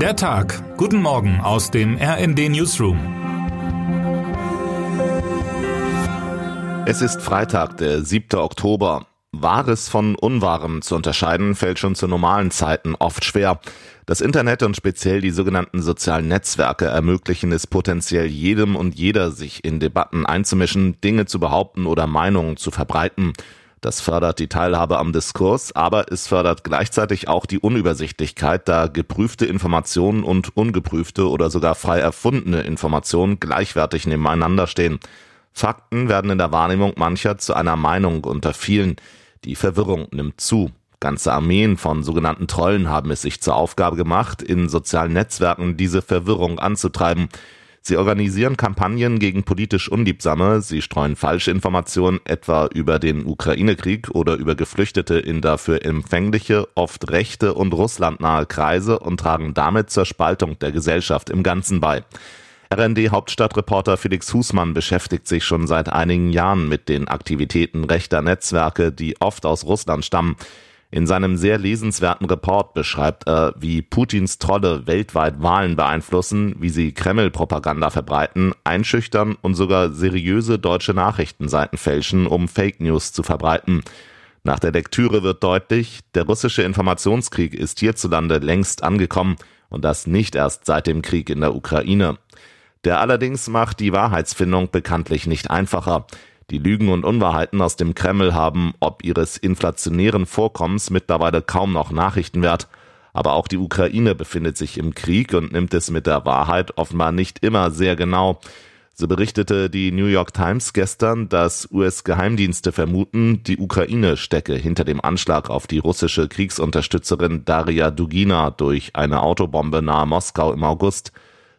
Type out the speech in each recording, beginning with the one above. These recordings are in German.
Der Tag. Guten Morgen aus dem RND Newsroom. Es ist Freitag, der 7. Oktober. Wahres von Unwahrem zu unterscheiden fällt schon zu normalen Zeiten oft schwer. Das Internet und speziell die sogenannten sozialen Netzwerke ermöglichen es potenziell jedem und jeder, sich in Debatten einzumischen, Dinge zu behaupten oder Meinungen zu verbreiten. Das fördert die Teilhabe am Diskurs, aber es fördert gleichzeitig auch die Unübersichtlichkeit, da geprüfte Informationen und ungeprüfte oder sogar frei erfundene Informationen gleichwertig nebeneinander stehen. Fakten werden in der Wahrnehmung mancher zu einer Meinung unter vielen. Die Verwirrung nimmt zu. Ganze Armeen von sogenannten Trollen haben es sich zur Aufgabe gemacht, in sozialen Netzwerken diese Verwirrung anzutreiben. Sie organisieren Kampagnen gegen politisch Unliebsame, sie streuen Falschinformationen etwa über den Ukraine-Krieg oder über Geflüchtete in dafür empfängliche, oft rechte und russlandnahe Kreise und tragen damit zur Spaltung der Gesellschaft im Ganzen bei. RND-Hauptstadtreporter Felix Husmann beschäftigt sich schon seit einigen Jahren mit den Aktivitäten rechter Netzwerke, die oft aus Russland stammen. In seinem sehr lesenswerten Report beschreibt er, wie Putins Trolle weltweit Wahlen beeinflussen, wie sie Kreml-Propaganda verbreiten, einschüchtern und sogar seriöse deutsche Nachrichtenseiten fälschen, um Fake News zu verbreiten. Nach der Lektüre wird deutlich, der russische Informationskrieg ist hierzulande längst angekommen und das nicht erst seit dem Krieg in der Ukraine. Der allerdings macht die Wahrheitsfindung bekanntlich nicht einfacher. Die Lügen und Unwahrheiten aus dem Kreml haben ob ihres inflationären Vorkommens mittlerweile kaum noch Nachrichtenwert. Aber auch die Ukraine befindet sich im Krieg und nimmt es mit der Wahrheit offenbar nicht immer sehr genau. So berichtete die New York Times gestern, dass US-Geheimdienste vermuten, die Ukraine stecke hinter dem Anschlag auf die russische Kriegsunterstützerin Daria Dugina durch eine Autobombe nahe Moskau im August.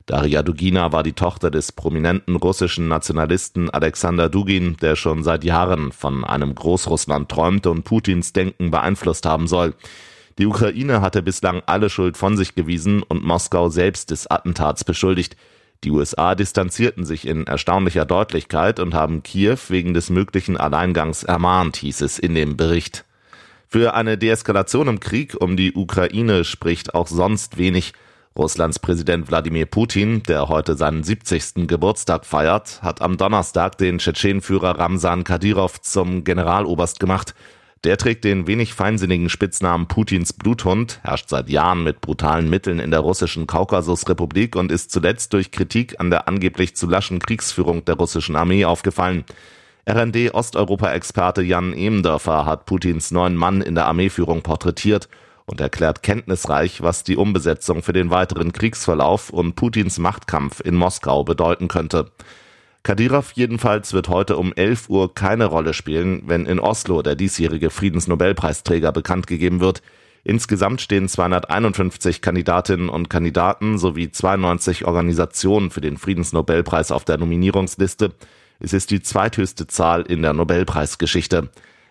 Daria Dugina war die Tochter des prominenten russischen Nationalisten Alexander Dugin, der schon seit Jahren von einem Großrussland träumte und Putins Denken beeinflusst haben soll. Die Ukraine hatte bislang alle Schuld von sich gewiesen und Moskau selbst des Attentats beschuldigt. Die USA distanzierten sich in erstaunlicher Deutlichkeit und haben Kiew wegen des möglichen Alleingangs ermahnt, hieß es in dem Bericht. Für eine Deeskalation im Krieg um die Ukraine spricht auch sonst wenig. Russlands Präsident Wladimir Putin, der heute seinen 70. Geburtstag feiert, hat am Donnerstag den Tschetschenführer Ramsan Kadyrov zum Generaloberst gemacht. Der trägt den wenig feinsinnigen Spitznamen Putins Bluthund, herrscht seit Jahren mit brutalen Mitteln in der russischen Kaukasusrepublik und ist zuletzt durch Kritik an der angeblich zu laschen Kriegsführung der russischen Armee aufgefallen. RND-Osteuropa-Experte Jan Emendörfer hat Putins neuen Mann in der Armeeführung porträtiert und erklärt kenntnisreich, was die Umbesetzung für den weiteren Kriegsverlauf und Putins Machtkampf in Moskau bedeuten könnte. Kadyrov jedenfalls wird heute um 11 Uhr keine Rolle spielen, wenn in Oslo der diesjährige Friedensnobelpreisträger bekannt gegeben wird. Insgesamt stehen 251 Kandidatinnen und Kandidaten sowie 92 Organisationen für den Friedensnobelpreis auf der Nominierungsliste. Es ist die zweithöchste Zahl in der Nobelpreisgeschichte.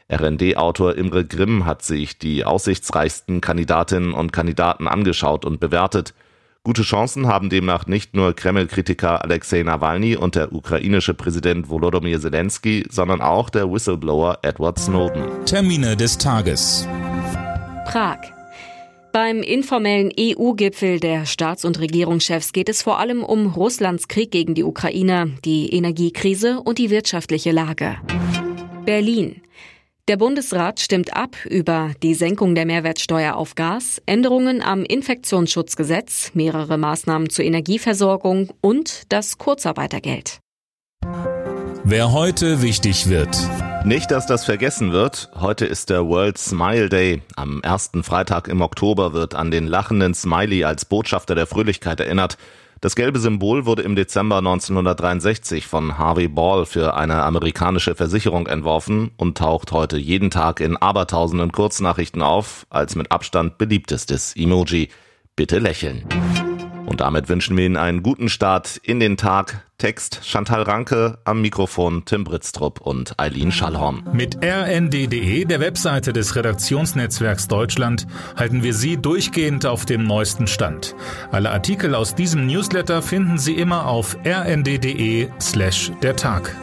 RND-Autor Imre Grimm hat sich die aussichtsreichsten Kandidatinnen und Kandidaten angeschaut und bewertet. Gute Chancen haben demnach nicht nur Kreml-Kritiker Alexei Nawalny und der ukrainische Präsident Volodymyr Zelensky, sondern auch der Whistleblower Edward Snowden. Termine des Tages. Prag. Beim informellen EU-Gipfel der Staats- und Regierungschefs geht es vor allem um Russlands Krieg gegen die Ukraine, die Energiekrise und die wirtschaftliche Lage. Berlin. Der Bundesrat stimmt ab über die Senkung der Mehrwertsteuer auf Gas, Änderungen am Infektionsschutzgesetz, mehrere Maßnahmen zur Energieversorgung und das Kurzarbeitergeld. Wer heute wichtig wird. Nicht, dass das vergessen wird. Heute ist der World Smile Day. Am ersten Freitag im Oktober wird an den lachenden Smiley als Botschafter der Fröhlichkeit erinnert. Das gelbe Symbol wurde im Dezember 1963 von Harvey Ball für eine amerikanische Versicherung entworfen und taucht heute jeden Tag in abertausenden Kurznachrichten auf als mit Abstand beliebtestes Emoji. Bitte lächeln. Und damit wünschen wir Ihnen einen guten Start in den Tag. Text Chantal Ranke, am Mikrofon Tim Britztrup und Eileen Schallhorn. Mit rnd.de, der Webseite des Redaktionsnetzwerks Deutschland, halten wir Sie durchgehend auf dem neuesten Stand. Alle Artikel aus diesem Newsletter finden Sie immer auf rnd.de slash der Tag.